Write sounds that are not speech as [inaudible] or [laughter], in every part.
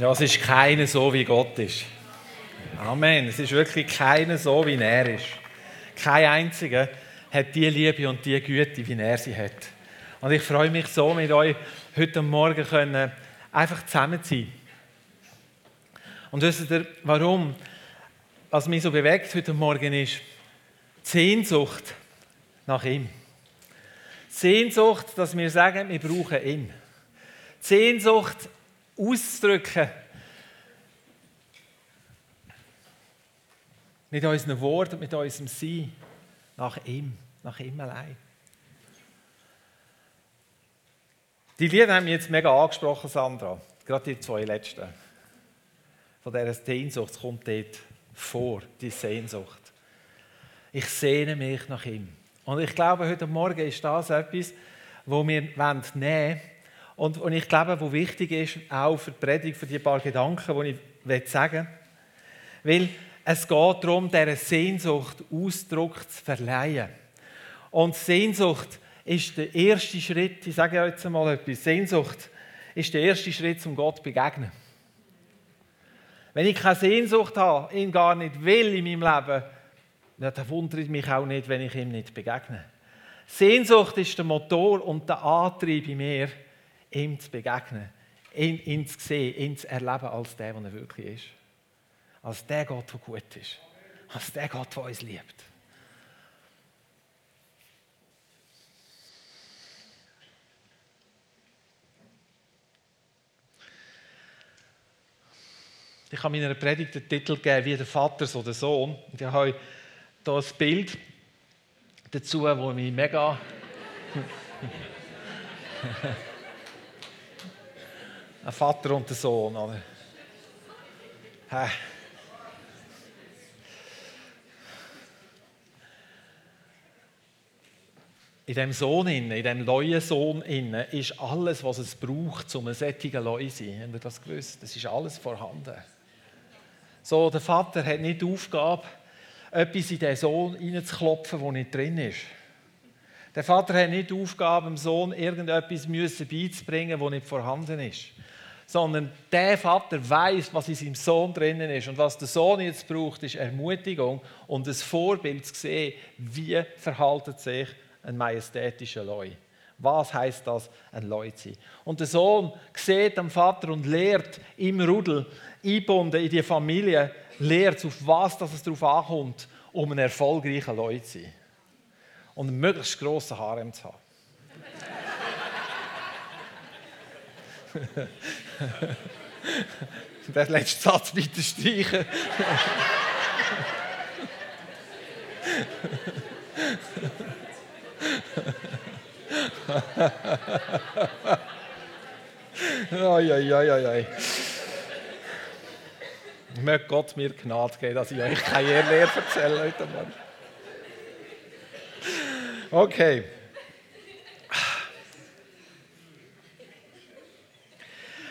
Ja, es ist keiner so, wie Gott ist. Amen. Es ist wirklich keiner so, wie er ist. Kein einziger hat die Liebe und die Güte, wie er sie hat. Und ich freue mich so, mit euch heute Morgen können einfach zusammen zu sein. Und wisst ihr, warum? Was mich so bewegt heute Morgen ist die Sehnsucht nach ihm. Die Sehnsucht, dass wir sagen, wir brauchen ihn. Die Sehnsucht auszudrücken mit unseren Worten, mit unserem Sein nach ihm, nach ihm allein. Die Lieder haben mich jetzt mega angesprochen, Sandra. Gerade die zwei letzten. Von dieser Sehnsucht kommt dort vor, die Sehnsucht. Ich sehne mich nach ihm. Und ich glaube, heute Morgen ist das etwas, wo wir nehmen wollen. Und, und ich glaube, wo wichtig ist, auch für die Predigt, für die paar Gedanken, die ich sagen will. Weil es geht darum, dieser Sehnsucht Ausdruck zu verleihen. Und Sehnsucht ist der erste Schritt, ich sage jetzt einmal etwas, Sehnsucht ist der erste Schritt, um Gott zu begegnen. Wenn ich keine Sehnsucht habe, ihn gar nicht will in meinem Leben, dann wundert mich auch nicht, wenn ich ihm nicht begegne. Sehnsucht ist der Motor und der Antrieb in mir, ihm zu begegnen, ihn, ihn zu sehen, ihn zu erleben als der, der er wirklich ist. Als der Gott, der gut ist. Als der Gott, der uns liebt. Ich habe meiner Predigt den Titel gegeben, wie der Vater, so der Sohn. Und ich habe hier ein Bild dazu, wo mich mega. [laughs] ein Vater und der Sohn. Oder? In dem Sohn, in dem neuen Sohn, ist alles, was es braucht, um ein sättiger Leu zu sein. Habt ihr das gewusst? Das ist alles vorhanden. So, der Vater hat nicht die Aufgabe, etwas in den Sohn hineinzuklopfen, das nicht drin ist. Der Vater hat nicht die Aufgabe, dem Sohn irgendetwas beizubringen, das nicht vorhanden ist. Sondern der Vater weiß, was in seinem Sohn drinnen ist. Und was der Sohn jetzt braucht, ist Ermutigung und ein Vorbild zu sehen, wie verhaltet sich ein majestätischer Leu. Was heißt das, ein Leu zu sein? Und der Sohn sieht am Vater und lehrt im Rudel, eingebunden in die Familie, lehrt, auf was dass es darauf ankommt, um ein erfolgreicher Leute zu sein. Und einen möglichst grossen Harem zu haben. Der letzte Satz bitte streichen. oi, oi, oi, oi. Möge Gott mir Gnade geben, dass ich euch keine Lehre erzähle heute Morgen. Okay.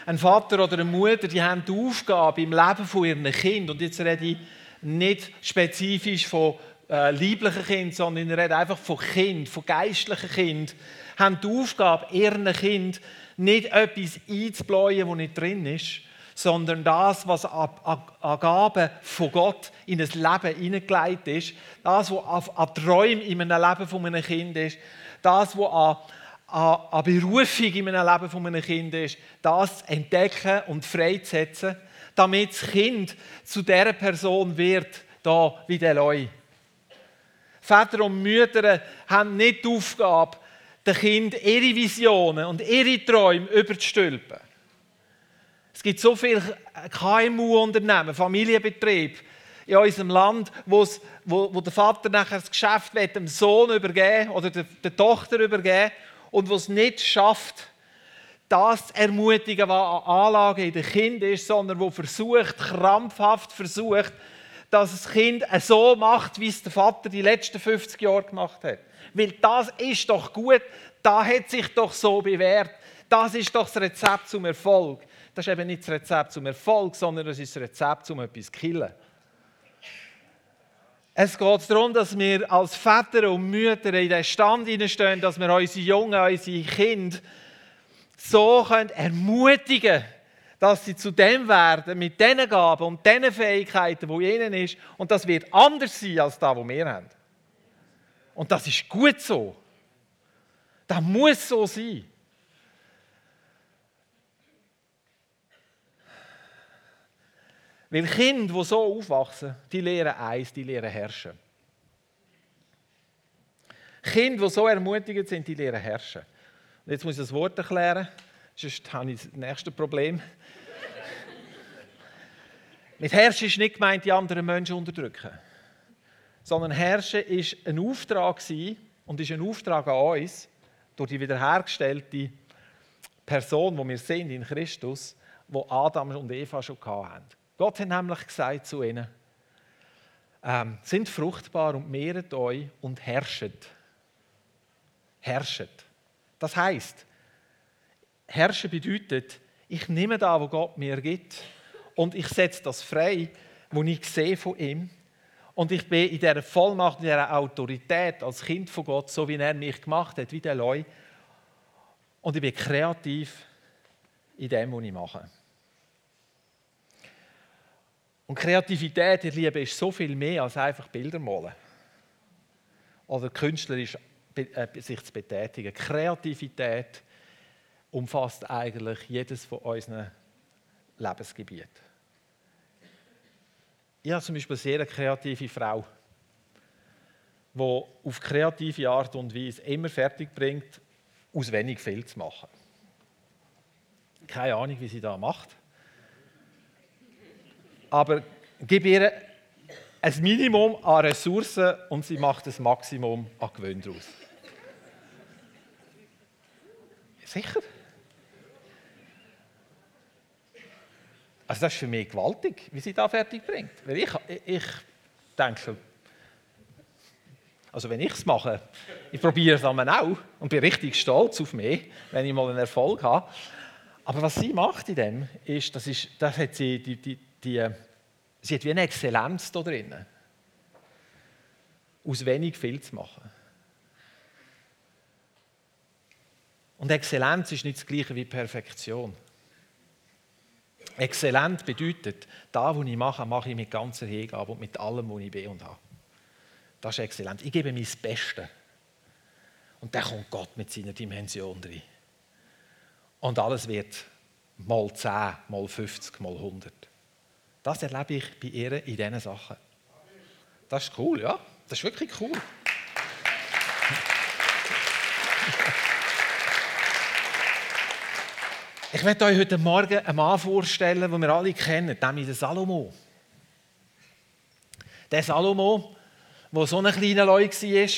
Ein Vater oder eine Mutter, die haben die Aufgabe im Leben von ihren Kind und jetzt rede ich nicht spezifisch von äh, lieblichen Kindern, sondern ich rede einfach von Kind, von geistlichen Kindern, haben die Aufgabe, ihren Kind nicht etwas einzubläuen, das nicht drin ist, sondern das, was an Gaben von Gott in ein Leben hineingelegt ist, das, was an Träumen in einem Leben von einem Kind ist, das, was an, an, Berufung in einem Leben von einem Kind ist, das zu entdecken und freizusetzen, damit das Kind zu der Person wird, da wie der Leu. Väter und Mütter haben nicht die Aufgabe, den Kind ihre Visionen und ihre Träume überzustülpen. Es gibt so viele KMU-Unternehmen, Familienbetriebe in unserem Land, wo, wo der Vater nachher das Geschäft dem Sohn übergeben oder der, der Tochter übergeben und wo es nicht schafft, das ermutigen, was an Anlage in den Kind ist, sondern wo versucht, krampfhaft versucht, dass das Kind so macht, wie es der Vater die letzten 50 Jahre gemacht hat. Weil das ist doch gut, da hat sich doch so bewährt. Das ist doch das Rezept zum Erfolg. Das ist eben nicht das Rezept zum Erfolg, sondern das ist das Rezept, um etwas zu killen. Es geht darum, dass wir als Väter und Mütter in den Stand stehen, dass wir unsere Jungen, unsere Kinder so können ermutigen dass sie zu dem werden mit diesen Gaben und diesen Fähigkeiten, die ihnen ist. Und das wird anders sein als das, was wir haben. Und das ist gut so. Das muss so sein. Weil Kinder, die so aufwachsen, die lernen eins, die lernen herrschen. Kinder, die so ermutigend sind, die lernen herrschen. Und jetzt muss ich das Wort erklären, sonst habe ich das nächste Problem. [laughs] Mit herrschen ist nicht gemeint, die anderen Menschen unterdrücken. Sondern herrschen ist ein Auftrag und ist ein Auftrag an uns, durch die wiederhergestellte Person, wo wir sind in Christus, wo Adam und Eva schon hatten. Gott hat nämlich gesagt zu ihnen, ähm, sind fruchtbar und mehret euch und herrschet. Herrschet. Das heißt, herrschen bedeutet, ich nehme da, wo Gott mir gibt, und ich setze das frei, wo ich sehe von ihm. Und ich bin in dieser Vollmacht, in dieser Autorität als Kind von Gott, so wie er mich gemacht hat, wie der Leu. Und ich bin kreativ in dem, was ich mache. Und Kreativität, ihr Liebe, ist so viel mehr als einfach Bilder malen. Oder künstlerisch äh, sich zu betätigen. Kreativität umfasst eigentlich jedes von unseren Lebensgebieten. Ich habe zum Beispiel eine sehr kreative Frau, die auf kreative Art und Weise immer fertig bringt, aus wenig viel zu machen. Keine Ahnung, wie sie das macht aber gib ihr ein Minimum an Ressourcen und sie macht ein Maximum an Gewinn daraus. Sicher? Also das ist für mich gewaltig, wie sie da fertig bringt. Weil ich, ich denke schon, also wenn ich es mache, ich probiere es dann auch und bin richtig stolz auf mich, wenn ich mal einen Erfolg habe. Aber was sie macht in dem, ist, das, ist, das hat sie, die, die, die, sie hat wie eine Exzellenz da drin. Aus wenig viel zu machen. Und Exzellenz ist nicht das gleiche wie Perfektion. Exzellent bedeutet, da, was ich mache, mache ich mit ganzer Hingabe und mit allem, was ich bin und habe. Das ist exzellent. Ich gebe mein Bestes. Und dann kommt Gott mit seiner Dimension drin. Und alles wird mal 10, mal 50, mal 100. Das erlebe ich bei ihr in diesen Sachen. Das ist cool, ja. Das ist wirklich cool. Ich werde euch heute Morgen einen Mann vorstellen, den wir alle kennen, nämlich den Salomo. Der Salomo, der so ein kleiner Leu war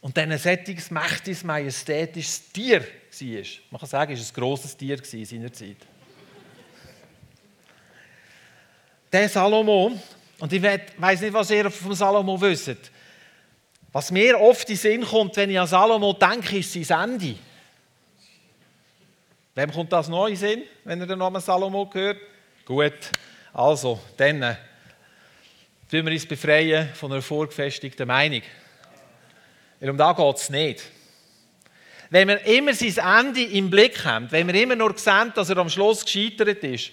und dann ein sättiges, mächtiges, majestätisches Tier war. Man kann sagen, es war ein grosses Tier in seiner Zeit. Der Salomo, und ich weiß nicht, was ihr vom Salomo wisst, was mir oft in den Sinn kommt, wenn ich an Salomo denke, ist sein Ende. Wem kommt das neu in den Sinn, wenn ihr den Namen Salomo hört? Gut, also, dann äh, wir uns befreien von einer vorgefestigten Meinung. Weil um da geht es nicht. Wenn wir immer sein Ende im Blick haben, wenn wir immer nur sehen, dass er am Schluss gescheitert ist,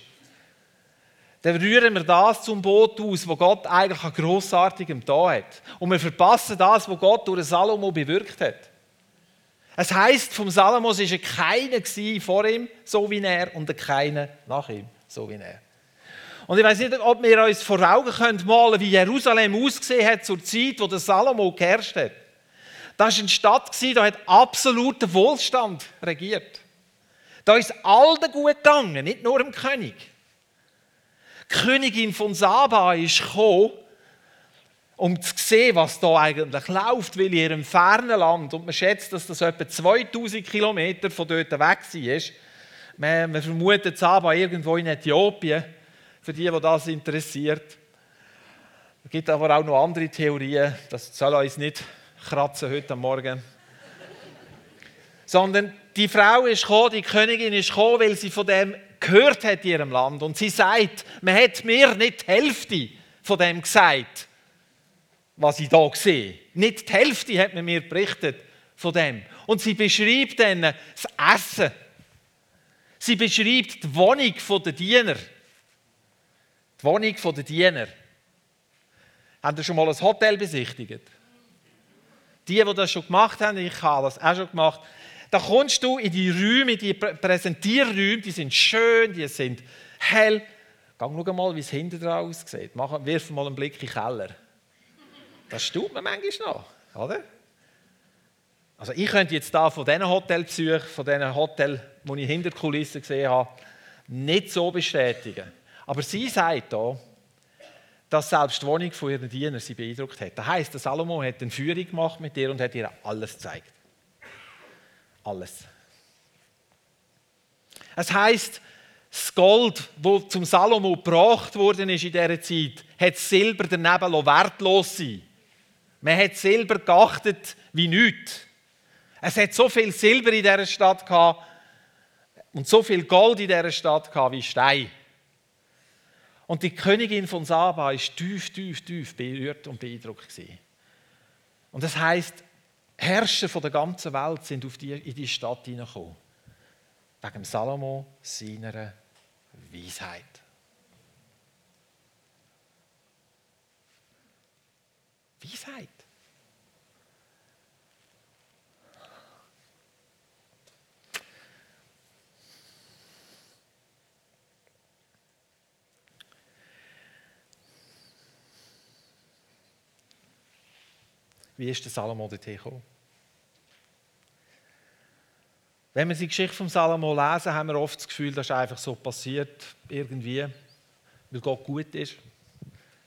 dann rühren wir das zum Boot aus, wo Gott eigentlich an Grossartigem da hat. Und wir verpassen das, was Gott durch Salomo bewirkt hat. Es heißt vom Salomo, war keiner vor ihm, so wie er, und keiner nach ihm, so wie er. Und ich weiß nicht, ob wir uns vor Augen können malen, wie Jerusalem ausgesehen hat zur Zeit, wo der Salomo geherrscht hat. Das war eine Stadt, da hat absoluter Wohlstand regiert. Da ist allen gut gegangen, nicht nur dem König. Königin von Saba ist gekommen, um zu sehen, was da eigentlich läuft, weil in ihrem fernen Land, und man schätzt, dass das etwa 2000 Kilometer von dort weg war, man, man vermutet Saba irgendwo in Äthiopien, für die, die das interessiert. Es gibt aber auch noch andere Theorien, das soll uns nicht kratzen heute Morgen. Sondern die Frau ist gekommen, die Königin ist gekommen, weil sie von dem gehört hat in ihrem Land. Und sie sagt, man hat mir nicht die Hälfte von dem gesagt, was ich da sehe. Nicht die Hälfte hat man mir berichtet von dem. Und sie beschreibt dann das Essen. Sie beschreibt die Wohnung der Diener. Die Wohnung der Diener. Haben ihr schon mal ein Hotel besichtigt? Die, die das schon gemacht haben, ich habe das auch schon gemacht, da kommst du in die Räume, in die Präsentierräume, die sind schön, die sind hell. Geh schau mal, wie es hinten drauf aussieht. Mach, wirf mal einen Blick in den Keller. Das tut man manchmal noch, oder? Also ich könnte jetzt da von diesen Hotelbesuchen, von diesen Hotels, die ich hinter Kulissen gesehen habe, nicht so bestätigen. Aber sie sagt hier, dass selbst die Wohnung von ihren Dienern sie beeindruckt hat. Das heisst, Salomo hat eine Führung gemacht mit ihr und hat ihr alles gezeigt. Alles. Es heisst, das Gold, das zum Salomo gebracht worden ist in dieser Zeit, hat Silber daneben wertlos sein Man hat Silber geachtet wie nichts. Es hat so viel Silber in dieser Stadt gehabt und so viel Gold in dieser Stadt gehabt wie Stein. Und die Königin von Saba ist tief, tief, tief berührt und beeindruckt gewesen. Und das heißt, Herrscher von der ganzen Welt sind auf die, in die Stadt hineingekommen. Wegen Salomo seiner Weisheit. Weisheit. Wie ist der Salomo dorthin gekommen? Wenn wir die Geschichte von Salomo lesen, haben wir oft das Gefühl, das ist einfach so passiert, irgendwie, weil Gott gut ist,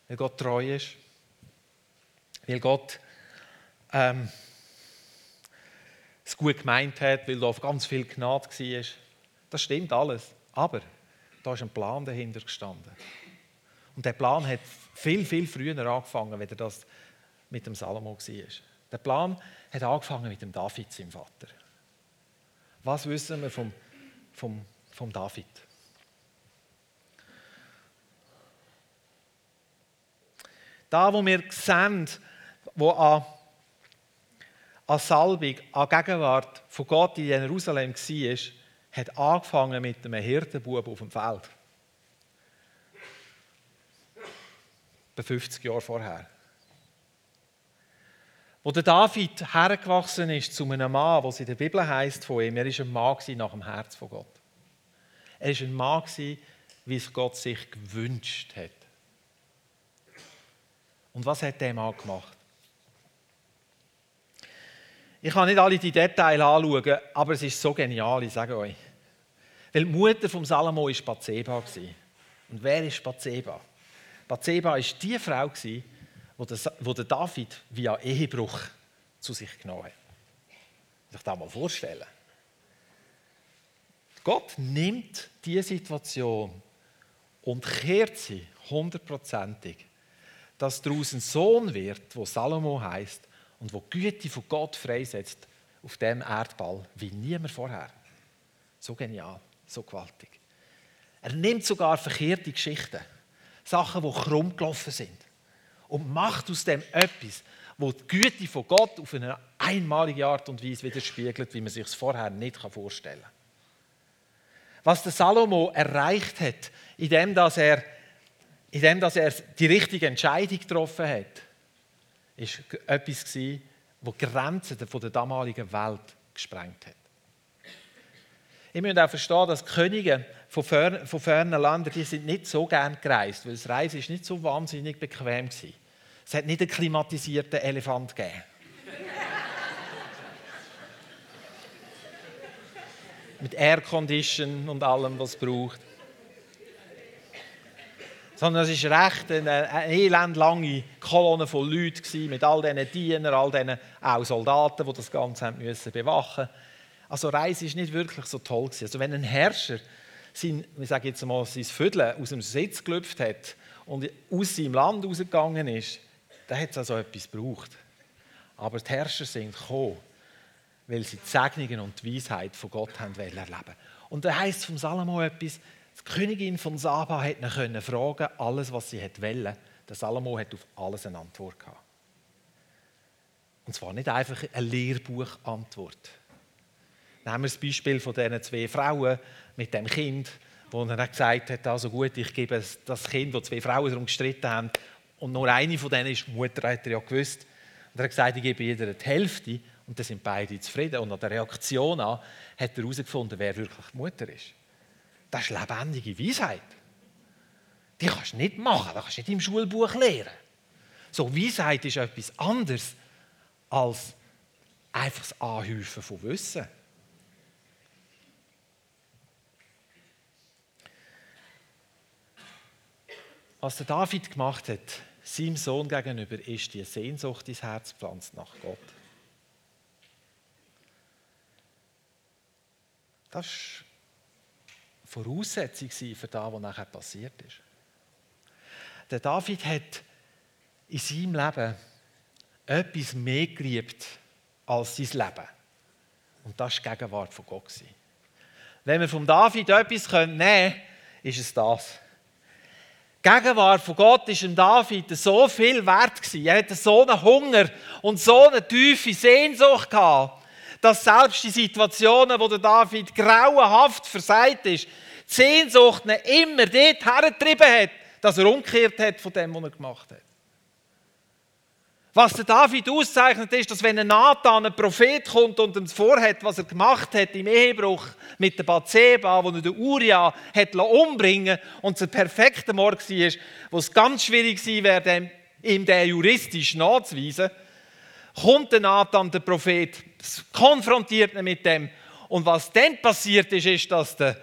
weil Gott treu ist, weil Gott ähm, es gut gemeint hat, weil da auf ganz viel Gnade war. Das stimmt alles. Aber da ist ein Plan dahinter gestanden. Und der Plan hat viel, viel früher angefangen, als das mit dem Salomo war. Der Plan hat angefangen mit dem David, seinem Vater. Was wissen wir vom, vom, vom David? Da, wo wir sehen, wo an, an Salbung, an Gegenwart von Gott in Jerusalem war, hat angefangen mit einem Hirtenbub auf dem Feld. Bei 50 Jahren vorher. Wo der David hergewachsen ist zu einem Mann, was in der Bibel heißt von ihm, er ist ein Mann nach dem Herz von Gott. Er ist ein Mann wie es Gott sich gewünscht hat. Und was hat der Mann gemacht? Ich kann nicht alle die Details anschauen, aber es ist so genial, ich sage euch. Weil die Mutter von Salomo war Bathseba. Und wer ist Bathseba? Bathseba war die Frau, wo der David via Ehebruch zu sich genommen hat. Sich das mal vorstellen. Gott nimmt diese Situation und kehrt sie hundertprozentig, dass daraus ein Sohn wird, wo Salomo heißt und wo Güte von Gott freisetzt auf dem Erdball wie niemand vorher. So genial, so gewaltig. Er nimmt sogar verkehrte Geschichten, Sachen, die krumm gelaufen sind und macht aus dem etwas, wo die Güte von Gott auf eine einmalige Art und Weise widerspiegelt, wie man sich vorher nicht vorstellen kann. Was der Salomo erreicht hat, indem er, indem er die richtige Entscheidung getroffen hat, ist etwas gewesen, wo Grenzen der damaligen Welt gesprengt hat. Ich muss auch verstehen, dass Könige von, fern, von fernen Ländern, die sind nicht so gern gereist, weil das Reisen ist nicht so wahnsinnig bequem war. Es hat nicht einen klimatisierten Elefant gegeben. [laughs] Mit Aircondition und allem, was es braucht. Sondern es war recht eine, eine elendlange Kolonne von Leuten mit all diesen Dienern, all diesen auch Soldaten, die das Ganze haben müssen bewachen mussten. Also Reise ist nicht wirklich so toll gewesen. Also wenn ein Herrscher sein, ich sage jetzt mal, sein Viertel aus dem Sitz gelüpft hat und aus seinem Land rausgegangen ist, dann hat es also etwas gebraucht. Aber die Herrscher sind gekommen, weil sie die Segnungen und die Weisheit von Gott haben erleben Und da heißt vom Salomo etwas, die Königin von Saba hat ihn fragen, alles, was sie wollte. Der Salomo hat auf alles eine Antwort gehabt. Und zwar nicht einfach eine Lehrbuchantwort. Nehmen wir das Beispiel von diesen zwei Frauen mit dem Kind, wo er gesagt hat, also gut, ich gebe das Kind, wo zwei Frauen darum gestritten haben, und nur eine von denen ist Mutter, hat er ja gewusst. Und er hat gesagt, ich gebe jeder die Hälfte und dann sind beide zufrieden. Und nach der Reaktion an hat er herausgefunden, wer wirklich die Mutter ist. Das ist lebendige Weisheit. Die kannst du nicht machen, das kannst du nicht im Schulbuch lernen. So, Weisheit ist etwas anderes als einfach das Anhäufen von Wissen. Was der David gemacht hat, seinem Sohn gegenüber, ist die Sehnsucht ins Herz pflanzt nach Gott. Das war Voraussetzung für das, was nachher passiert ist. Der David hat in seinem Leben etwas mehr geliebt als sein Leben. Und das war die Gegenwart von Gott. Wenn wir vom David etwas nehmen können, ist es das. Die Gegenwart von Gott ist in David so viel wert gewesen. Er hatte so einen Hunger und so eine tiefe Sehnsucht gehabt, dass selbst die Situationen, wo der David grauenhaft versagt ist, die Sehnsucht ihn immer dort hergetrieben hat, dass er umgekehrt hat von dem, was er gemacht hat. Was der David auszeichnet, ist, dass wenn ein Nathan, ein Prophet, kommt und ihm vorhat, was er gemacht hat im Ehebruch mit der Bathseba, wo er den Uria hat umbringen und es ein perfekter Mord war, wo es ganz schwierig war, ihm den juristisch nachzuweisen, kommt der Nathan, der Prophet, konfrontiert ihn mit dem. Und was dann passiert ist, ist, dass der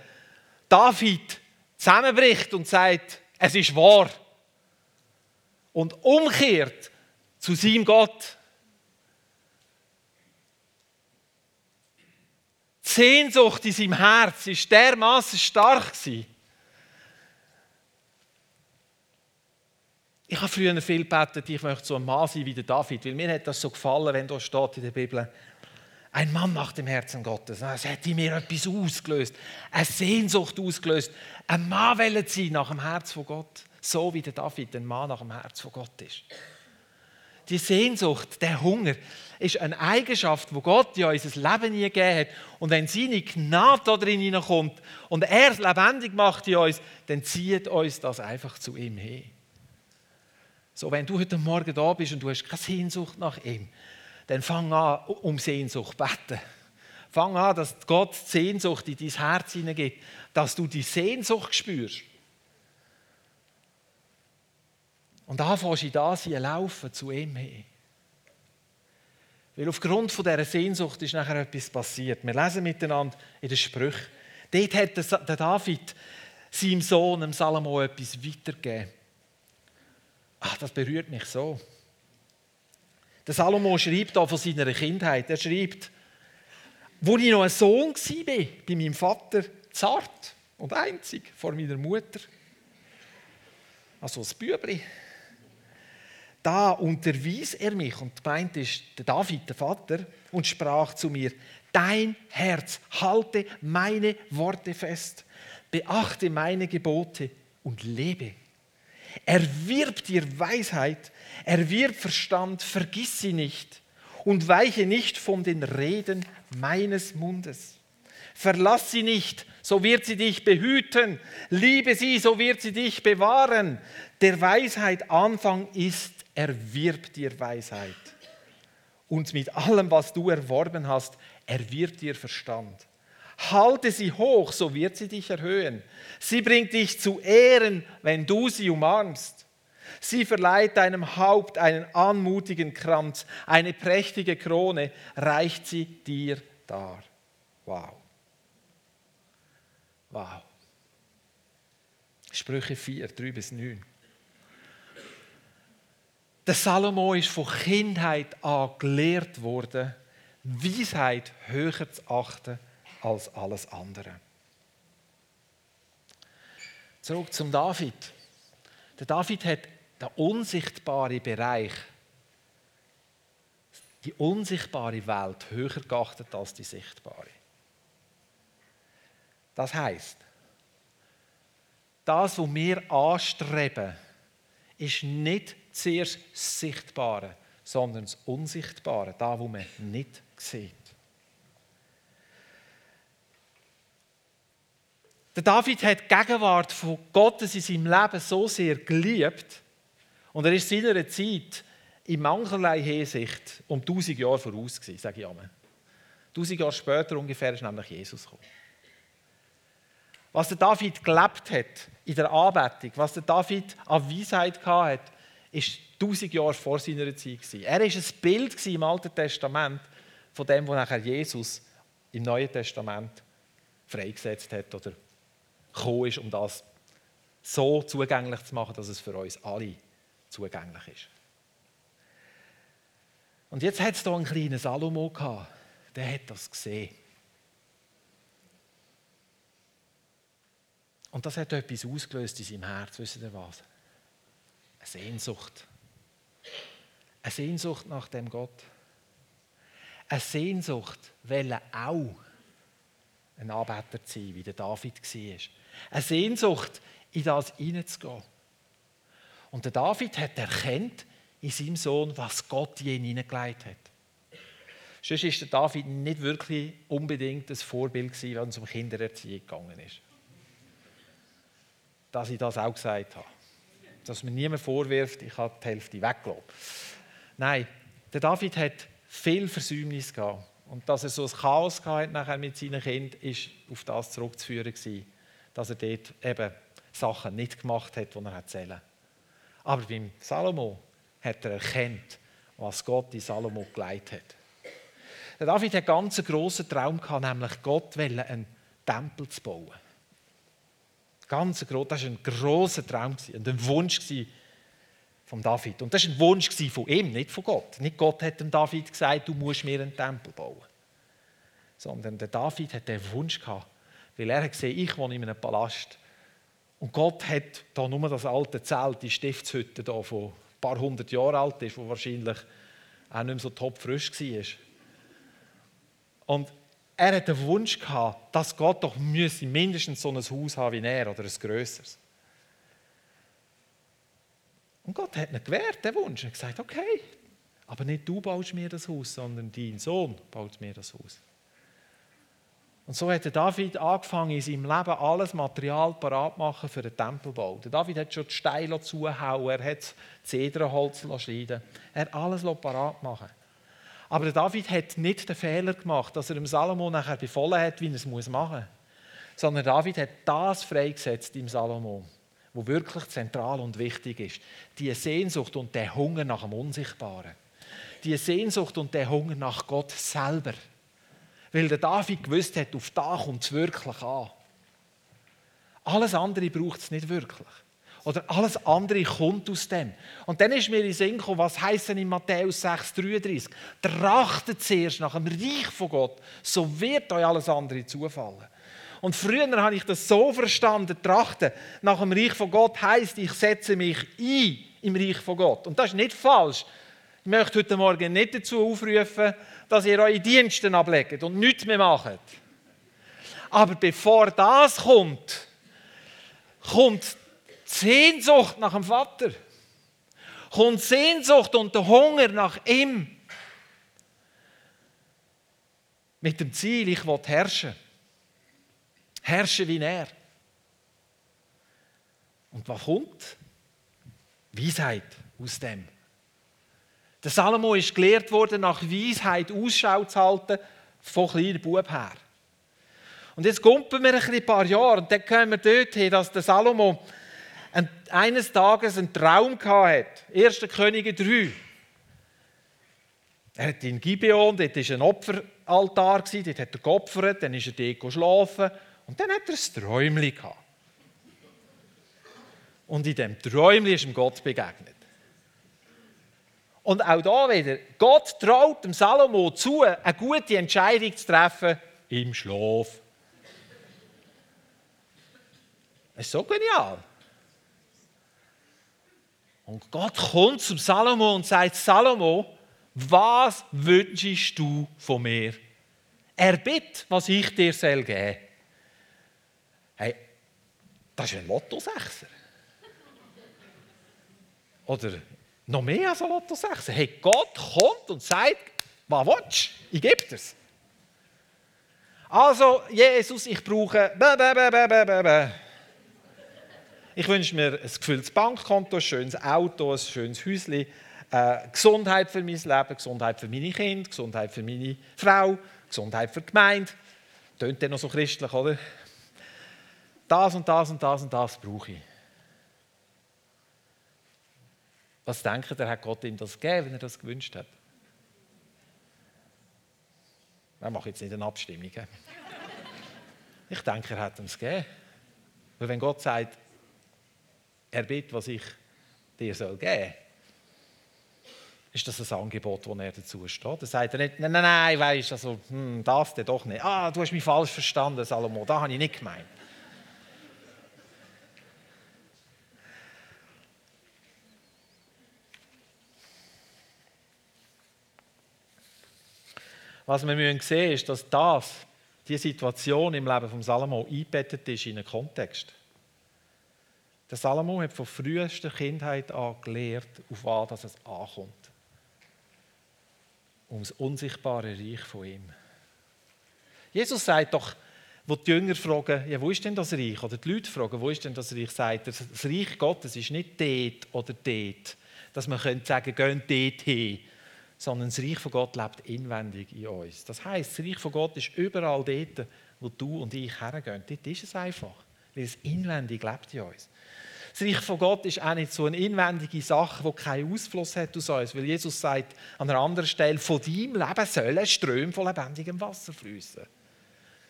David zusammenbricht und sagt, es ist wahr. Und umkehrt zu seinem Gott. Die Sehnsucht in seinem Herz ist dermaßen stark. Ich habe früher viel gebetet, ich möchte so ein Mann sein wie der David, weil mir hat das so gefallen, wenn da steht in der Bibel, ein Mann nach dem Herzen Gottes. Es hat in mir etwas ausgelöst, eine Sehnsucht ausgelöst, ein Mann wollen sein nach dem Herz von Gott, so wie der David ein Mann nach dem Herz von Gott ist die Sehnsucht, der Hunger, ist eine Eigenschaft, wo Gott ja unser Leben nie gegeben hat. Und wenn seine Gnade da drin hineinkommt und er es lebendig macht in uns, dann zieht uns das einfach zu ihm hin. So, wenn du heute Morgen da bist und du hast keine Sehnsucht nach ihm, dann fang an, um Sehnsucht zu beten. Fang an, dass Gott Sehnsucht in dein Herz hineingeht, dass du die Sehnsucht spürst. Und anfängst in das laufen zu ihm hin. Weil aufgrund dieser Sehnsucht ist nachher etwas passiert. Wir lesen miteinander in den Sprüchen. Dort hat der David seinem Sohn, dem Salomo, etwas weitergegeben. Ach, das berührt mich so. Der Salomo schreibt da von seiner Kindheit. Er schreibt, wo ich noch ein Sohn war, bei meinem Vater, zart und einzig vor meiner Mutter. Also ein Bübli da unterwies er mich, und meint ist David, der Vater, und sprach zu mir, dein Herz halte meine Worte fest, beachte meine Gebote und lebe. Erwirb dir Weisheit, erwirb Verstand, vergiss sie nicht und weiche nicht von den Reden meines Mundes. Verlass sie nicht, so wird sie dich behüten. Liebe sie, so wird sie dich bewahren. Der Weisheit Anfang ist erwirb dir Weisheit. Und mit allem, was du erworben hast, erwirb dir Verstand. Halte sie hoch, so wird sie dich erhöhen. Sie bringt dich zu Ehren, wenn du sie umarmst. Sie verleiht deinem Haupt einen anmutigen Kranz, eine prächtige Krone reicht sie dir dar. Wow. Wow. Sprüche 4, 3 bis 9. Der Salomo ist von Kindheit an gelehrt worden, Weisheit höher zu achten als alles andere. Zurück zum David. Der David hat den unsichtbaren Bereich, die unsichtbare Welt höher geachtet als die sichtbare. Das heißt, das, was wir anstreben, ist nicht zuerst das Sichtbare, sondern das Unsichtbare, da wo man nicht sieht. Der David hat die Gegenwart von Gottes in seinem Leben so sehr geliebt und er ist seiner Zeit in mancherlei Hinsicht um 1000 Jahre voraus gewesen, sage ich einmal. 1000 Jahre später ungefähr ist nämlich Jesus gekommen. Was der David gelebt hat in der Anbetung, was der David an Weisheit hatte, ist 1000 Jahre vor seiner Zeit. Er war ein Bild im Alten Testament von dem, was nachher Jesus im Neuen Testament freigesetzt hat oder gekommen ist, um das so zugänglich zu machen, dass es für uns alle zugänglich ist. Und jetzt hat es hier einen kleinen Salomo gehabt, der hat das gesehen. Und das hat etwas ausgelöst in seinem Herz, wisst ihr was? Eine Sehnsucht. Eine Sehnsucht nach dem Gott. Eine Sehnsucht, er auch ein Anbeter zu sein, wie der David war. Eine Sehnsucht, in das hineinzugehen. Und der David hat erkannt in seinem Sohn, was Gott ihn hineingelegt hat. Sonst ist der David nicht wirklich unbedingt ein Vorbild gewesen, wenn es um Kindererziehung gegangen ist. Dass ich das auch gesagt habe. Dass mir niemand vorwirft, ich habe die Hälfte weggelassen. Nein, der David hat viel Versäumnis gehabt. Und dass er so ein Chaos hatte nachher mit seinen Kindern, ist auf das zurückzuführen gewesen, dass er dort eben Sachen nicht gemacht hat, die er erzählen Aber beim Salomo hat er erkannt, was Gott in Salomo geleitet hat. Der David hat einen ganz grossen Traum gehabt, nämlich Gott einen Tempel zu bauen. Ganz groß, das war ein grosser Traum und ein Wunsch von David. Und das war ein Wunsch von ihm, nicht von Gott. Nicht Gott hat dem David gesagt, du musst mir einen Tempel bauen. Sondern der David hat den Wunsch gehabt, weil er hat gesehen, ich wohne in einem Palast. Und Gott hat da nur das alte Zelt, die Stiftshütte von ein paar hundert Jahren alt ist, wo wahrscheinlich auch nicht mehr so topfrisch war. Und er hat den Wunsch gehabt, dass Gott doch mindestens so ein Haus haben wie er oder ein grösseres. Und Gott hat ihn gewährt, den Wunsch. Er hat gesagt, okay, aber nicht du baust mir das Haus, sondern dein Sohn baut mir das Haus. Und so hat David angefangen, in seinem Leben alles Material parat machen für den Tempelbau. David hat schon die Steine zugehauen, er hat das Zedernholz schneiden Er hat alles parat machen. Aber David hat nicht den Fehler gemacht, dass er dem Salomo nachher befohlen hat, wie er es machen muss. Sondern David hat das freigesetzt im Salomo wo wirklich zentral und wichtig ist. Die Sehnsucht und der Hunger nach dem Unsichtbaren. Die Sehnsucht und der Hunger nach Gott selber. Weil der David gewusst hat, auf da kommt es wirklich an. Alles andere braucht es nicht wirklich. Oder alles andere kommt aus dem. Und dann ist mir in Sinn gekommen, was heisst denn in Matthäus 6,33? Trachtet zuerst nach dem Reich von Gott, so wird euch alles andere zufallen. Und früher habe ich das so verstanden, trachten nach dem Reich von Gott heißt, ich setze mich ein im Reich von Gott. Und das ist nicht falsch. Ich möchte heute Morgen nicht dazu aufrufen, dass ihr eure Dienste ablegt und nichts mehr macht. Aber bevor das kommt, kommt Sehnsucht nach dem Vater. Kommt Sehnsucht und der Hunger nach ihm. Mit dem Ziel, ich will herrschen herrschen wie er. Und was kommt? Weisheit aus dem. Der Salomo ist gelehrt worden, nach Weisheit Ausschau zu halten, von kleinen Bub her. Und jetzt kumpen wir ein paar Jahre und dann kommen wir dorthin, dass der Salomo eines Tages einen Traum hatte. 1. Könige 3. Er hat in Gibeon, dort war ein Opferaltar, dort hat er geopfert, dann ist er dort schlafen und dann hat er ein Träumchen gehabt. Und in dem Träumchen ist ihm Gott begegnet. Und auch da wieder, Gott traut dem Salomo zu, eine gute Entscheidung zu treffen im Schlaf. Das ist so genial. Und Gott kommt zum Salomo und sagt: Salomo, was wünschst du von mir? Er bittet, was ich dir soll geben Hey, das ist ein Lotto-Sechser. Oder noch mehr als ein Lotto-Sechser. Hey, Gott kommt und sagt, was willst du? Ich gebe es. Also, Jesus, ich brauche. Ich wünsche mir ein gefülltes Bankkonto, ein schönes Auto, ein schönes Häuschen, äh, Gesundheit für mein Leben, Gesundheit für meine Kinder, Gesundheit für meine Frau, Gesundheit für die Gemeinde. Tönt dann noch so christlich, oder? Das und das und das und das brauche ich. Was denkt er, hat Gott ihm das gegeben, wenn er das gewünscht hat? Ich mache jetzt nicht eine Abstimmung. Ich denke, er hat ihm gegeben. Weil wenn Gott sagt, er was ich dir soll geben soll, ist das ein Angebot, das er dazu steht. Dann sagt er nicht, nein, nein, nein, weißt also, hm, das denn doch nicht. Ah, du hast mich falsch verstanden, Salomo, da habe ich nicht gemeint. Was wir müssen sehen ist, dass das, die Situation im Leben von Salomo eingebettet ist in einen Kontext. Der Salomo hat von frühester Kindheit an gelernt, auf was es ankommt. Um das unsichtbare Reich von ihm. Jesus sagt doch, wo die Jünger fragen, ja, wo ist denn das Reich? Oder die Leute fragen, wo ist denn das Reich? Sagt er, das Reich Gottes ist nicht dort oder dort, dass man könnte sagen, gehen dort hin, sondern das Reich von Gott lebt inwendig in uns. Das heißt, das Reich von Gott ist überall dort, wo du und ich hergehen. Dort ist es einfach, weil es inwendig lebt in uns. Das Reich von Gott ist auch nicht so eine inwendige Sache, die keinen Ausfluss hat aus uns, weil Jesus sagt an einer anderen Stelle, von deinem Leben sollen Ströme von lebendigem Wasser fließen.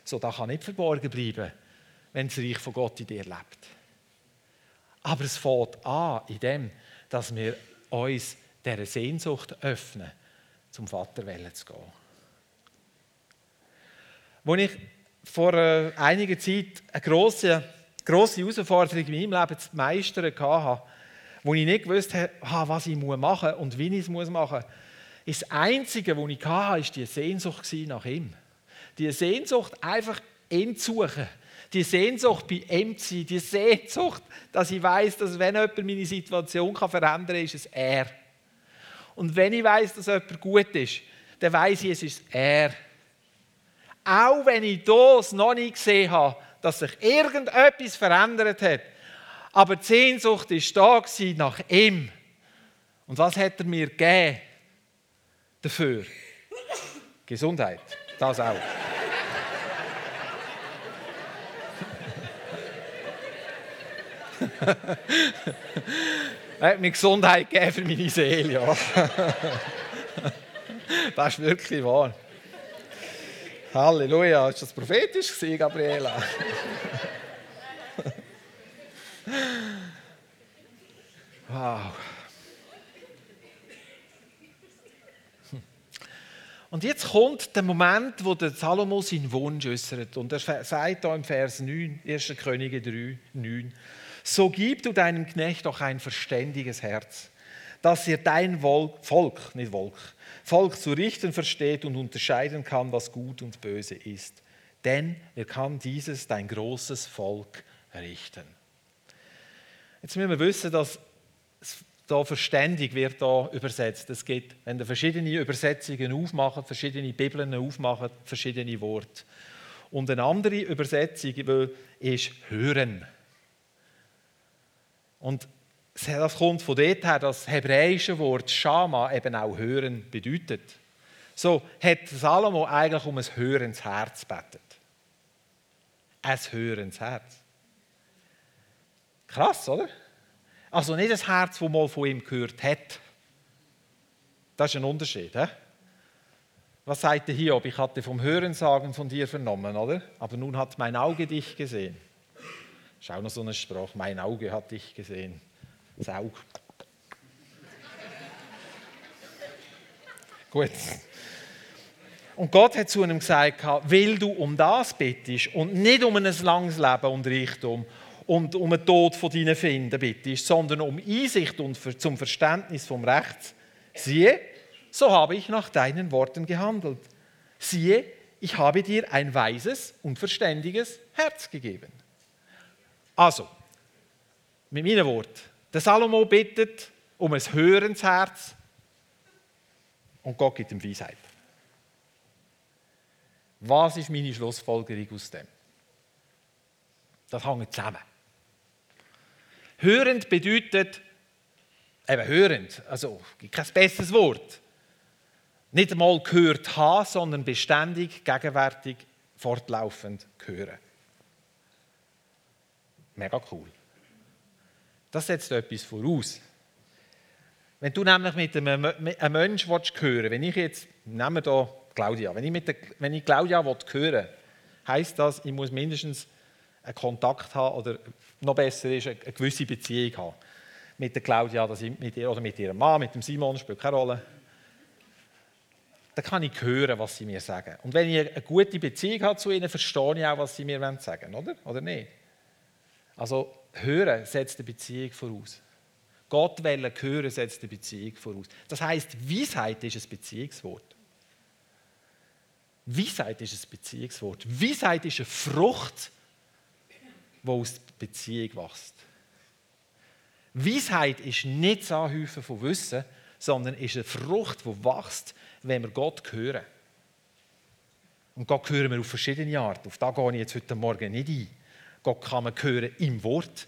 So, das kann nicht verborgen bleiben, wenn das Reich von Gott in dir lebt. Aber es fängt an in dem, dass wir uns dieser Sehnsucht öffnen, zum Vater zu gehen. Als ich vor äh, einiger Zeit eine grosse, grosse Herausforderung in meinem Leben zu meistern hatte, wo ich nicht wusste, was ich machen muss und wie ich es machen muss, ist das Einzige, was ich hatte, ist die Sehnsucht nach ihm. Die Sehnsucht, einfach ihn zu suchen. Die Sehnsucht bei ihm zu sein. Die Sehnsucht, dass ich weiß, dass wenn jemand meine Situation verändern kann, ist es er. Und wenn ich weiß, dass jemand gut ist, dann weiß ich, es ist er. Auch wenn ich das noch nicht gesehen habe, dass sich irgendetwas verändert hat. Aber die Sehnsucht war da nach ihm. Und was hat er mir gegeben dafür? Gesundheit. Das auch. Er hat mir Gesundheit gegeben für meine Seele. Ja. Das ist wirklich wahr. Halleluja. Ist das prophetisch gewesen, Gabriela? Wow. Und jetzt kommt der Moment, wo der Salomo seinen Wunsch äußert. Und er sagt da im Vers 9, 1. Könige 3, 9, so gib du deinem Knecht doch ein verständiges Herz, dass er dein Volk, nicht Volk, Volk zu richten versteht und unterscheiden kann, was gut und böse ist. Denn er kann dieses, dein großes Volk, richten. Jetzt müssen wir wissen, dass da verständig wird da übersetzt. Es gibt, wenn ihr verschiedene Übersetzungen aufmachen, verschiedene Bibeln aufmachen, verschiedene Worte. Und eine andere Übersetzung ist hören. Und das kommt von dort her, dass das hebräische Wort Shama eben auch hören bedeutet. So hat Salomo eigentlich um ein hörendes Herz betet. Ein hörendes Herz. Krass, oder? Also nicht das Herz, das mal von ihm gehört hat. Das ist ein Unterschied. He? Was sagt der Hiob? Ich hatte vom Hörensagen von dir vernommen, oder? Aber nun hat mein Auge dich gesehen. Schau noch so eine Sprache. Mein Auge hat dich gesehen. Auge. Gut. Und Gott hat zu ihm gesagt, weil du um das bittest und nicht um ein langes Leben und Reichtum und um den Tod von deinen Finden bittest, sondern um Einsicht und zum Verständnis vom Rechts, siehe, so habe ich nach deinen Worten gehandelt. Siehe, ich habe dir ein weises und verständiges Herz gegeben. Also, mit meinen Worten, der Salomo bittet um ein Hörensherz und Gott gibt ihm Weisheit. Was ist meine Schlussfolgerung aus dem? Das hängt zusammen. Hörend bedeutet, eben hörend, also gibt kein besseres Wort. Nicht einmal gehört haben, sondern beständig, gegenwärtig, fortlaufend hören. Mega cool. Das setzt etwas voraus. Wenn du nämlich mit einem, einem Menschen hören willst, wenn ich jetzt, nehmen wir hier Claudia, wenn ich, mit der, wenn ich Claudia hören will, heisst das, ich muss mindestens einen Kontakt haben oder noch besser ist, eine gewisse Beziehung haben. Mit der Claudia dass ich mit ihr, oder mit ihrem Mann, mit dem Simon, spielt keine Rolle. Dann kann ich hören, was sie mir sagen. Und wenn ich eine gute Beziehung habe zu ihnen, verstehe ich auch, was sie mir sagen wollen, oder? Oder nicht? Also, hören setzt eine Beziehung voraus. Gott wollen hören setzt eine Beziehung voraus. Das heißt, Weisheit ist ein Beziehungswort. Weisheit ist ein Beziehungswort. Weisheit ist eine Frucht, die aus Beziehung wächst. Weisheit ist nicht das Anhäufen von Wissen, sondern ist eine Frucht, die wächst, wenn wir Gott hören. Und Gott hören wir auf verschiedene Arten. Auf das gehe ich jetzt heute Morgen nicht ein. Gott kann man hören im Wort,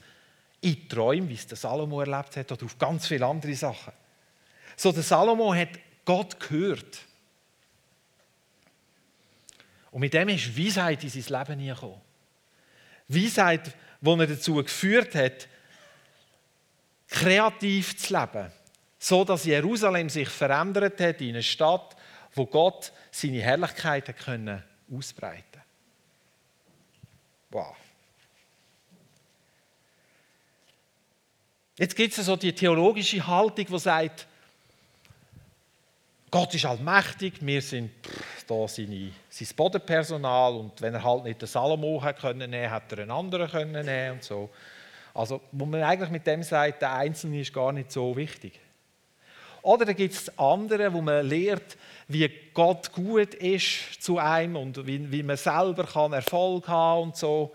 in Träumen, wie es der Salomo erlebt hat, oder auf ganz viele andere Sachen. So, der Salomo hat Gott gehört. Und mit dem ist Weisheit in sein Leben gekommen. Weisheit, die er dazu geführt hat, kreativ zu leben, so dass Jerusalem sich verändert hat in eine Stadt, wo Gott seine Herrlichkeit ausbreiten. Wow. Jetzt gibt es so die theologische Haltung, die sagt, Gott ist allmächtig, wir sind da seine, sein Bodenpersonal und wenn er halt nicht den Salomo hat können hat er einen anderen können nehmen und so. Also, wo man eigentlich mit dem sagt, der Einzelne ist gar nicht so wichtig. Oder da gibt es andere, wo man lernt, wie Gott gut ist zu einem und wie, wie man selber kann Erfolg haben und so.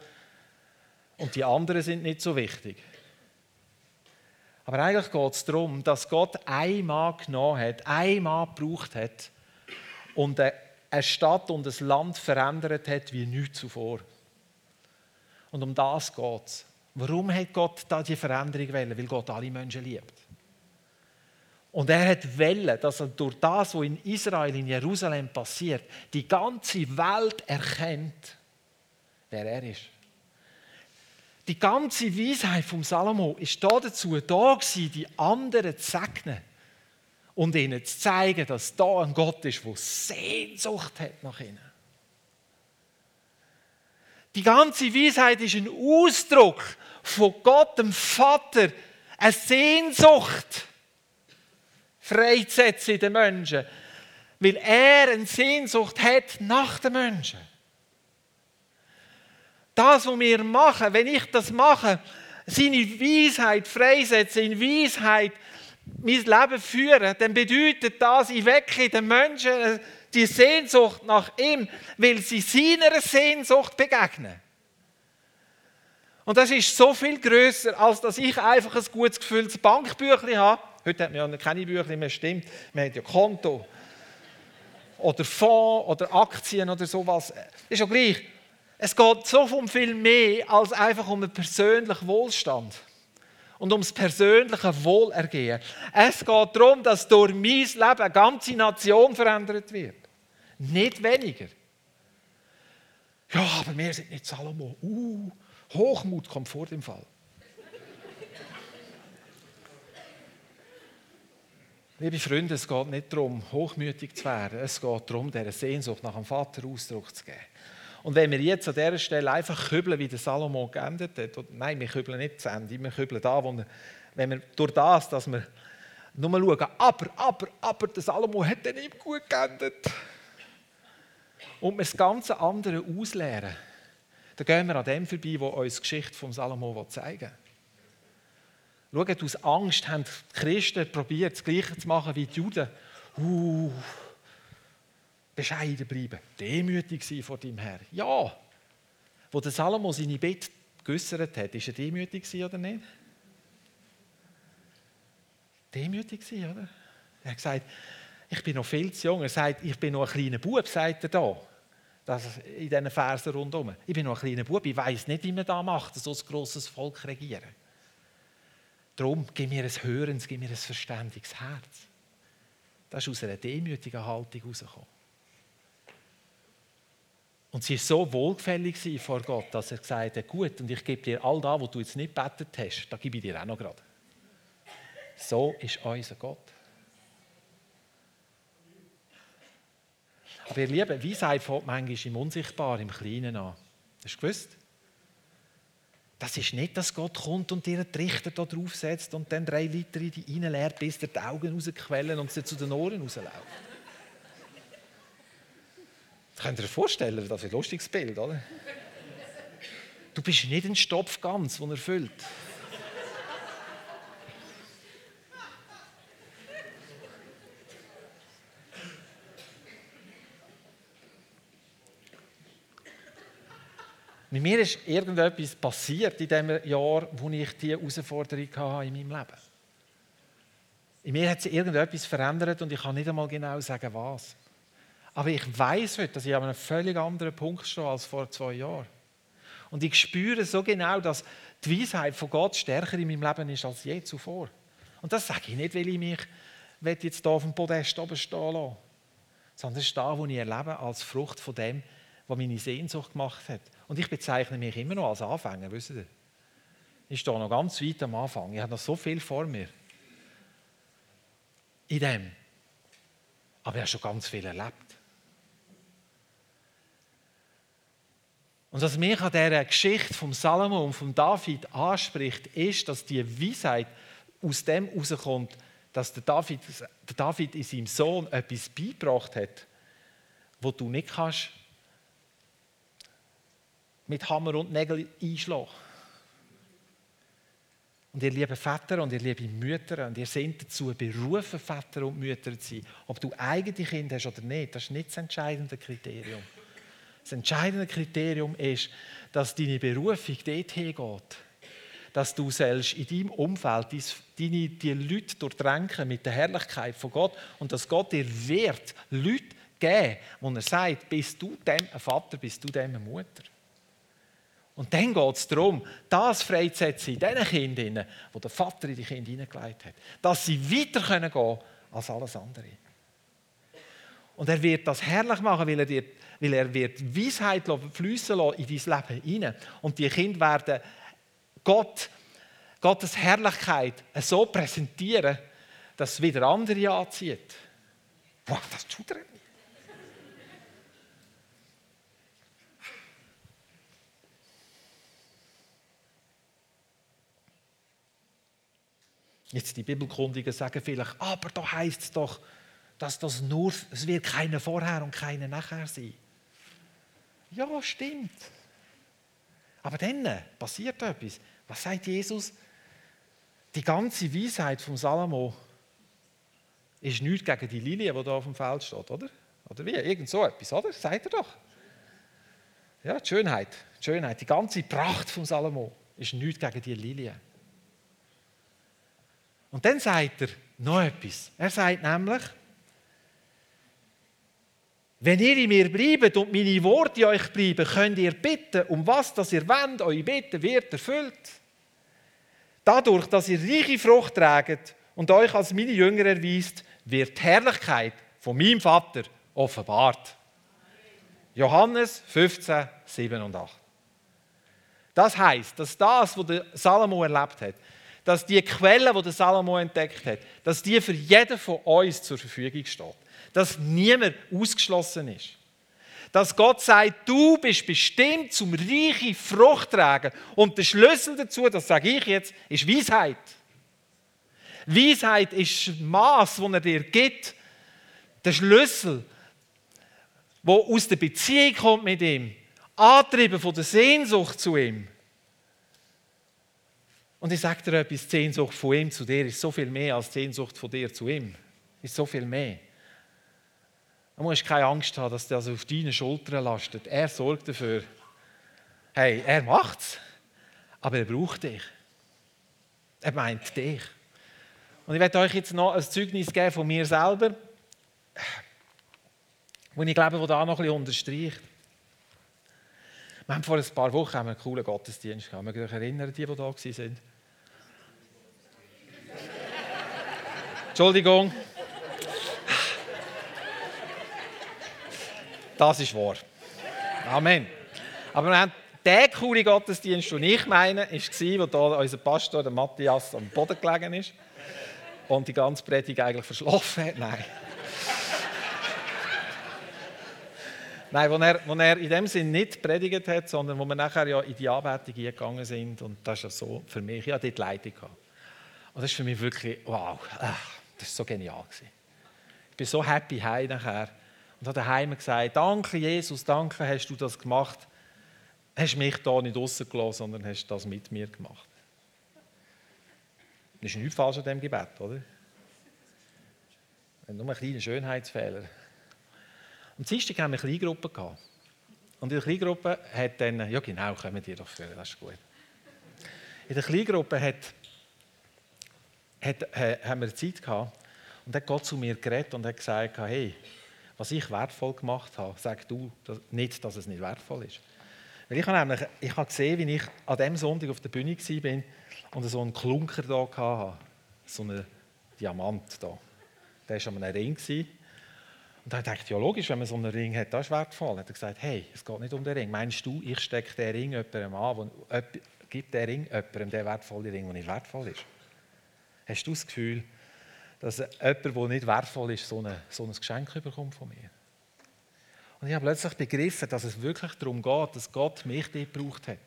Und die anderen sind nicht so wichtig. Aber eigentlich geht es darum, dass Gott einmal genommen hat, einmal gebraucht hat und eine Stadt und ein Land verändert hat wie nichts zuvor. Und um das geht es. Warum hat Gott da die Veränderung wollen? Weil Gott alle Menschen liebt. Und er hat wollen, dass er durch das, was in Israel, in Jerusalem passiert, die ganze Welt erkennt, wer er ist. Die ganze Weisheit vom Salomo ist da dazu da gewesen, die anderen zu segnen und ihnen zu zeigen, dass da ein Gott ist, der Sehnsucht hat nach ihnen. Die ganze Weisheit ist ein Ausdruck von Gott, dem Vater, eine Sehnsucht freizusetzen in den Menschen, weil er eine Sehnsucht hat nach den Menschen. Das, was wir machen, wenn ich das mache, seine Weisheit freisetzen, in Weisheit mein Leben führen, dann bedeutet das, ich wecke den Menschen die Sehnsucht nach ihm, weil sie seiner Sehnsucht begegnen. Und das ist so viel größer, als dass ich einfach ein gutes gefülltes Bankbüchlein habe. Heute hat man ja keine Büchlein mehr, stimmt. Man hat ja Konto. Oder Fonds oder Aktien oder sowas. Ist ja gleich. Es geht so um viel mehr als einfach um einen persönlichen Wohlstand und ums persönliche Wohlergehen. Es geht darum, dass durch mein Leben eine ganze Nation verändert wird. Nicht weniger. Ja, aber wir sind nicht Salomo. Uh, Hochmut kommt vor dem Fall. Liebe Freunde, es geht nicht darum, hochmütig zu werden. Es geht darum, dieser Sehnsucht nach dem Vater Ausdruck zu geben. Und wenn wir jetzt an dieser Stelle einfach kübeln, wie der Salomo geendet hat, nein, wir kübeln nicht zu Ende, wir kübeln da, wo wir, wenn wir durch das, dass wir nur schauen, aber, aber, aber, der Salomo hat dann nicht gut geendet. Und wir das ganze andere ausleeren, dann gehen wir an dem vorbei, wo uns die Geschichte von Salomo zeigen will. Schaut, aus Angst haben die Christen probiert, das Gleiche zu machen wie die Juden. Uh, bescheiden bleiben, demütig sein vor deinem Herr. Ja, wo der Salomo seine Bett geäussert hat, ist er demütig oder nicht? Demütig oder? Er hat gesagt, ich bin noch viel zu jung. Er sagt, ich bin noch ein kleiner Bub, sagt er da. das in diesen Versen rundherum. Ich bin noch ein kleiner Bub, ich weiß nicht, wie man das macht, so ein grosses Volk regieren. Darum, gib mir ein Hörens, gib mir ein verständiges Herz. Das ist aus einer demütigen Haltung herausgekommen. Und sie war so wohlgefällig vor Gott, dass er gesagt hat, gut, und ich gebe dir all das, was du jetzt nicht betet hast, da gebe ich dir auch noch gerade. So ist unser Gott. Aber ihr Lieben, Weisheit fängt manchmal im Unsichtbaren, im Kleinen an. Hast du gewusst? Das ist nicht, dass Gott kommt und dir einen Trichter da draufsetzt und dann drei Liter in die reinleert, bis dir die Augen rausquellen und sie zu den Ohren rauslaufen. Könnt ihr euch vorstellen, das ist ein lustiges Bild, oder? Du bist nicht ein Stopfgans, den er füllt. Mit mir ist irgendetwas passiert in dem Jahr, wo ich diese Herausforderung hatte in meinem Leben. In mir hat sich irgendetwas verändert und ich kann nicht einmal genau sagen, was. Aber ich weiß heute, dass ich an einem völlig anderen Punkt stehe als vor zwei Jahren. Und ich spüre so genau, dass die Weisheit von Gott stärker in meinem Leben ist als je zuvor. Und das sage ich nicht, weil ich mich jetzt hier auf dem Podest oben stehen lasse, sondern das ist das, was ich erlebe als Frucht von dem, was meine Sehnsucht gemacht hat. Und ich bezeichne mich immer noch als Anfänger, wisst ihr? Ich stehe noch ganz weit am Anfang. Ich habe noch so viel vor mir. In dem. Aber ich habe schon ganz viel erlebt. Und was mich an dieser Geschichte vom Salomo und von David anspricht, ist, dass die Weisheit aus dem herauskommt, dass der David, der David in seinem Sohn etwas beigebracht hat, wo du nicht kannst mit Hammer und Nägel einschlagen. Und ihr lieben Väter und ihr lieben Mütter, und ihr seid dazu berufen, Väter und Mütter zu sein. Ob du eigene Kinder hast oder nicht, das ist nicht das entscheidende Kriterium. Das entscheidende Kriterium ist, dass deine Berufung dorthin geht. Dass du selbst in deinem Umfeld deine, die Leute durchdrängen mit der Herrlichkeit von Gott und dass Gott dir wird Leute geben, wo er sagt, bist du dem ein Vater, bist du dem eine Mutter. Und dann geht es darum, das freizusetzen in diesen Kindern, wo der Vater in die Kinder hineingelegt hat. Dass sie weiter gehen können als alles andere. Und er wird das herrlich machen, weil er, dir, weil er wird Weisheit fließen in dein Leben hinein. Und die Kinder werden Gott, Gottes Herrlichkeit so präsentieren, dass es wieder andere anzieht. Wow, das tut er Jetzt die Bibelkundigen sagen vielleicht, aber da heißt es doch, dass das nur, es wird keine vorher und keine nachher sein. Ja, stimmt. Aber dann passiert etwas. Was sagt Jesus? Die ganze Weisheit von Salomo ist nichts gegen die Lilie, die da auf dem Feld steht, oder? Oder wie? Irgend so etwas, oder? Sagt er doch. Ja, die Schönheit, die Schönheit, die ganze Pracht von Salomo ist nichts gegen die Lilie. Und dann sagt er noch etwas. Er sagt nämlich, wenn ihr in mir bleibt und meine Worte in euch bleiben, könnt ihr bitten, um was das ihr wollt, eure Bitte wird erfüllt. Dadurch, dass ihr reiche Frucht tragt und euch als meine Jünger erweist, wird die Herrlichkeit von meinem Vater offenbart. Johannes 15, 7 und 8. Das heißt, dass das, was Salomo erlebt hat, dass die Quelle, die der Salomo entdeckt hat, dass die für jeden von uns zur Verfügung steht. Dass niemand ausgeschlossen ist. Dass Gott sagt, du bist bestimmt zum reichen Frucht tragen. Und der Schlüssel dazu, das sage ich jetzt, ist Weisheit. Weisheit ist das Maß, das er dir gibt. Der Schlüssel, wo aus der Beziehung kommt mit ihm, antrieben von der Sehnsucht zu ihm. Und ich sage dir etwas, die Sehnsucht von ihm zu dir ist so viel mehr als die Sehnsucht von dir zu ihm. Ist so viel mehr. Du musst keine Angst haben, dass das auf deinen Schultern lastet. Er sorgt dafür. Hey, er macht's, aber er braucht dich. Er meint dich. Und ich werde euch jetzt noch ein Zeugnis geben von mir selber, wo ich glaube, wo da noch ein bisschen unterstreicht. Wir haben vor ein paar Wochen einen coolen Gottesdienst gehabt. Ihr euch erinnern, die, die da waren? [laughs] Entschuldigung. Das ist wahr. Amen. Aber wir haben der coole Gottesdienst, den ich meine, war, wo da unser Pastor, der Matthias, am Boden gelegen ist und die ganze Predigt eigentlich verschlafen hat. Nein. Nein, wo er, wo er in dem Sinn nicht predigt hat, sondern wo wir nachher ja in die Anbetung gegangen sind. Und das ist ja so für mich, ja, dort Leitung gehabt. Und das ist für mich wirklich, wow, ach, das war so genial. Ich bin so happy heim nachher und habe daheim gesagt, danke Jesus, danke, hast du das gemacht. Hast mich da nicht rausgelassen, sondern hast das mit mir gemacht. Das ist nichts falsch an diesem Gebet, oder? Nur ein kleiner Schönheitsfehler. Am Dienstag haben wir eine Kleingruppe gehabt. Und in der Kleingruppe hat dann, ja genau, kommen die doch führen, das ist gut. In der Kleingruppe hat, hat, äh, haben wir Zeit gehabt und hat Gott zu mir geredet und hat gesagt, hey, was ich wertvoll gemacht habe, sag du nicht, dass es nicht wertvoll ist. Weil ich habe nämlich ich habe gesehen, wie ich an diesem Sonntag auf der Bühne war und so einen Klunker da hatte, so einen Diamant da. Der war an einem Ring. Und dann dachte ich, ja logisch, wenn man so einen Ring hat, das ist wertvoll. Dann hat er gesagt, hey, es geht nicht um den Ring. Meinst du, ich stecke den Ring jemandem an, wo, gibt den Ring jemandem den wertvollen Ring, der nicht wertvoll ist? Hast du das Gefühl, dass jemand, der nicht wertvoll ist, so, eine, so ein Geschenk bekommt von mir? Und ich habe plötzlich begriffen, dass es wirklich darum geht, dass Gott mich dort gebraucht hat.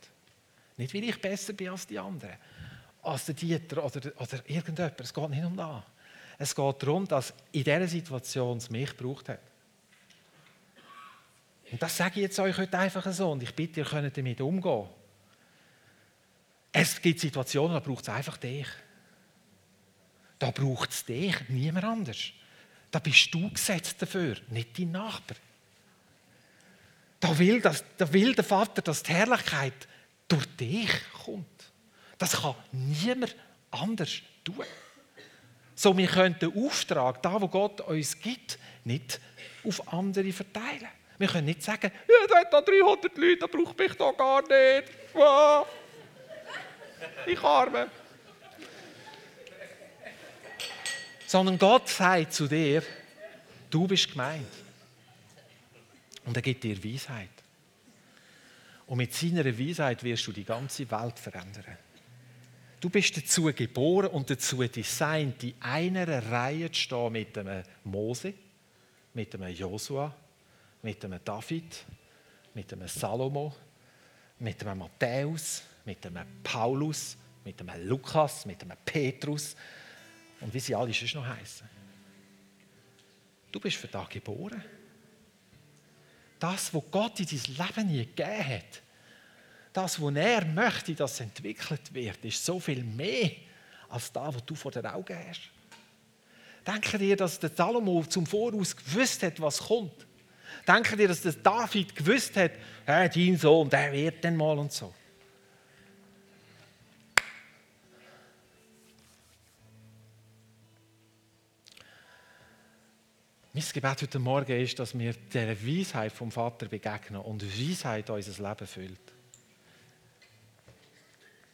Nicht, weil ich besser bin als die anderen, als der Dieter oder, oder irgendjemand. Es geht nicht um das. Es geht darum, dass in dieser Situation es mich gebraucht hat. Und das sage ich jetzt euch heute einfach so und ich bitte, ihr könnt damit umgehen. Es gibt Situationen, da braucht es einfach dich. Da braucht es dich, niemand anders. Da bist du gesetzt dafür, nicht dein Nachbar. Da will, das, da will der Vater, dass die Herrlichkeit durch dich kommt. Das kann niemand anders tun. So, wir können den Auftrag, da wo Gott uns gibt, nicht auf andere verteilen. Wir können nicht sagen, ja, da hat da 300 Leute, da braucht mich da gar nicht. Ich arme. Sondern Gott sagt zu dir, du bist gemeint. Und er gibt dir Weisheit. Und mit seiner Weisheit wirst du die ganze Welt verändern. Du bist dazu geboren und dazu designt, in einer Reihe zu stehen mit einem Mose, mit einem Josua, mit einem David, mit einem Salomo, mit einem Matthäus, mit einem Paulus, mit einem Lukas, mit einem Petrus und wie sie alle sonst noch heißen. Du bist für das geboren. Das, was Gott in dein Leben nie gegeben hat, das, was er möchte, dass entwickelt wird, ist so viel mehr als das, was du vor den Augen hast. Denke dir, dass der Salomo zum Voraus gewusst hat, was kommt. Denke dir, dass der David gewusst hat, hey, dein Sohn, der wird dann mal und so. Mein Gebet heute Morgen ist, dass wir der Weisheit vom Vater begegnen und Weisheit unser Leben füllt.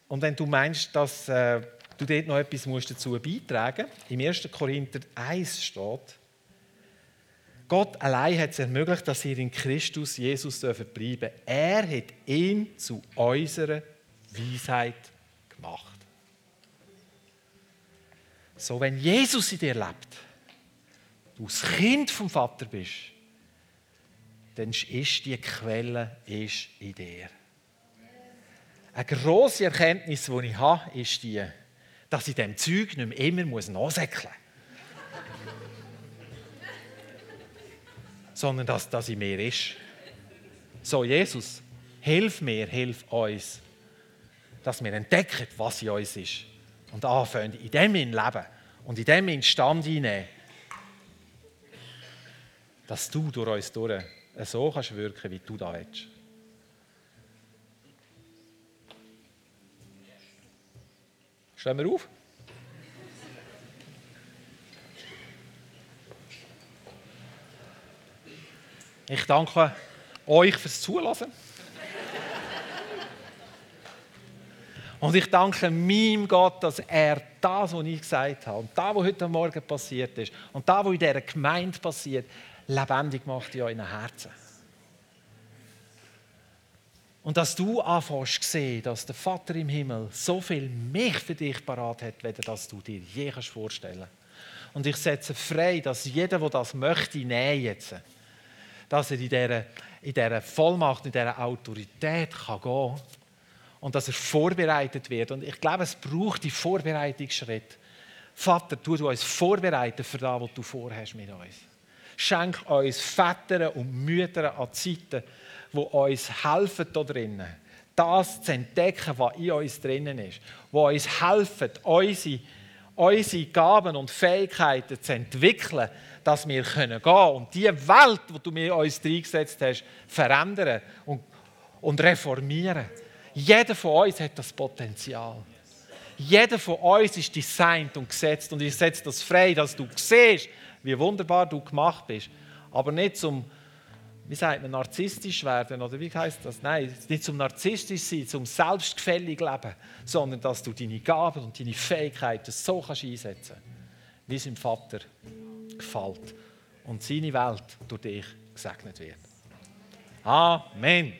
Und wenn du meinst, dass äh, du dort noch etwas musst dazu beitragen musst, im 1. Korinther 1 steht, Gott allein hat es ermöglicht, dass ihr in Christus Jesus bleiben dürfen. Er hat ihn zu unserer Weisheit gemacht. So, wenn Jesus in dir lebt, du das Kind vom Vater bist, dann ist die Quelle ist in dir. Eine grosse Erkenntnis, die ich habe, ist die, dass ich dem Zeug nicht mehr immer nachsäckeln muss. Sondern dass das in mir ist. So, Jesus, hilf mir, hilf uns, dass wir entdecken, was in uns ist. Und anfangen, in dem leben und in dem Stand hineinnehmen, dass du durch uns durch so kannst wirken, wie du da willst. Stehen wir auf. Ich danke euch fürs Zulassen. Und ich danke meinem Gott, dass er das, was ich gesagt habe, und das, was heute Morgen passiert ist, und das, was in dieser Gemeinde passiert, lebendig macht in euren Herzen. Und dass du anfängst zu sehen, dass der Vater im Himmel so viel mehr für dich parat hat, weder dass du dir je vorstellen kannst. Und ich setze frei, dass jeder, der das möchte, nehmen jetzt, dass er in dieser, in dieser Vollmacht, in dieser Autorität kann gehen kann und dass er vorbereitet wird. Und ich glaube, es braucht die Vorbereitungsschritte. Vater, tu uns vorbereiten für das, was du vorhast mit uns. Schenk uns Väter und Mütter an Zeiten, die uns helfen da drinnen, das zu entdecken, was in uns drinnen ist, die uns helfen, unsere, unsere Gaben und Fähigkeiten zu entwickeln, dass wir gehen können und die Welt, die du mir uns reingesetzt hast, verändern und, und reformieren. Jeder von uns hat das Potenzial. Jeder von uns ist designt und gesetzt und ich setze das frei, dass du siehst, wie wunderbar du gemacht bist, aber nicht zum wie sagt man, narzisstisch werden, oder wie heißt das? Nein, nicht zum narzisstisch sein, zum selbstgefällig leben, sondern dass du deine Gaben und deine Fähigkeiten so kannst einsetzen wie es dem Vater gefällt und seine Welt durch dich gesegnet wird. Amen.